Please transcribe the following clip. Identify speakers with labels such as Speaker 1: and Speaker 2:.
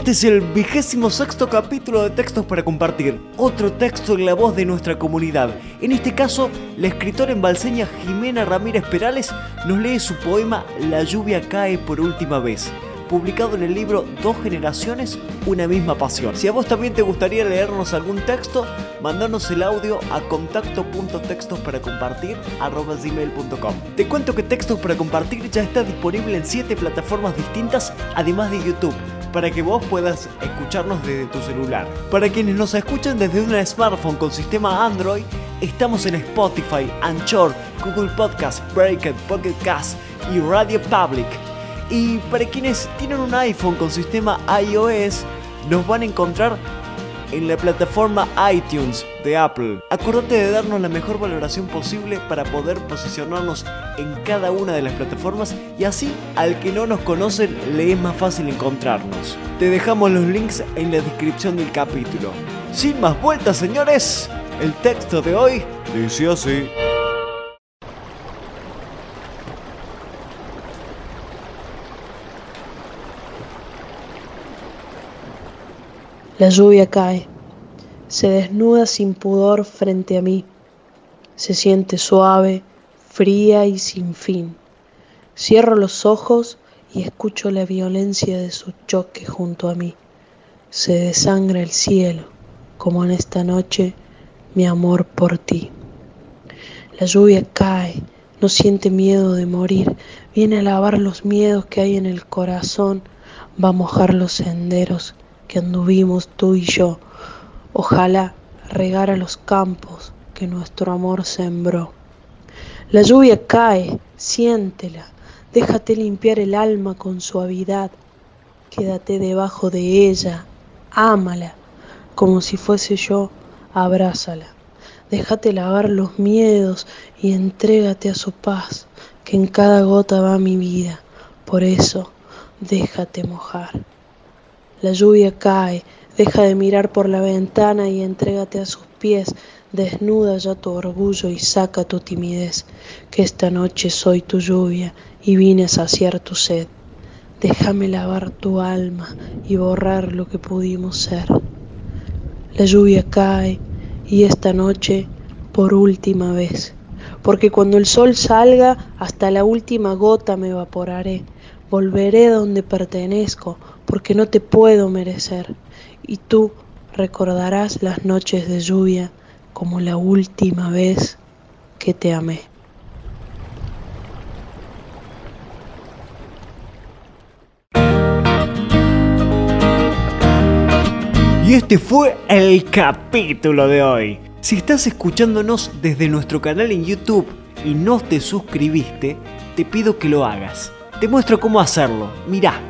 Speaker 1: este es el vigésimo sexto capítulo de Textos para Compartir, otro texto en la voz de nuestra comunidad. En este caso, la escritora embalseña Jimena Ramírez Perales nos lee su poema La lluvia cae por última vez publicado en el libro Dos generaciones, una misma pasión. Si a vos también te gustaría leernos algún texto, mandanos el audio a contacto.textos para compartir gmail.com. Te cuento que Textos para compartir ya está disponible en 7 plataformas distintas, además de YouTube para que vos puedas escucharnos desde tu celular. Para quienes nos escuchan desde un smartphone con sistema Android, estamos en Spotify, Anchor, Google Podcast, Breaker, Pocket Cast y Radio Public. Y para quienes tienen un iPhone con sistema iOS, nos van a encontrar en la plataforma iTunes de Apple. Acordate de darnos la mejor valoración posible para poder posicionarnos en cada una de las plataformas y así al que no nos conocen le es más fácil encontrarnos. Te dejamos los links en la descripción del capítulo. Sin más vueltas, señores, el texto de hoy dice así.
Speaker 2: La lluvia cae, se desnuda sin pudor frente a mí, se siente suave, fría y sin fin. Cierro los ojos y escucho la violencia de su choque junto a mí. Se desangra el cielo, como en esta noche mi amor por ti. La lluvia cae, no siente miedo de morir, viene a lavar los miedos que hay en el corazón, va a mojar los senderos que anduvimos tú y yo. Ojalá regara los campos que nuestro amor sembró. La lluvia cae, siéntela, déjate limpiar el alma con suavidad, quédate debajo de ella, ámala, como si fuese yo, abrázala. Déjate lavar los miedos y entrégate a su paz, que en cada gota va mi vida. Por eso, déjate mojar. La lluvia cae, deja de mirar por la ventana y entrégate a sus pies, desnuda ya tu orgullo y saca tu timidez, que esta noche soy tu lluvia y vine a saciar tu sed. Déjame lavar tu alma y borrar lo que pudimos ser. La lluvia cae y esta noche por última vez, porque cuando el sol salga hasta la última gota me evaporaré, volveré donde pertenezco, porque no te puedo merecer, y tú recordarás las noches de lluvia como la última vez que te amé.
Speaker 1: Y este fue el capítulo de hoy. Si estás escuchándonos desde nuestro canal en YouTube y no te suscribiste, te pido que lo hagas. Te muestro cómo hacerlo. Mirá,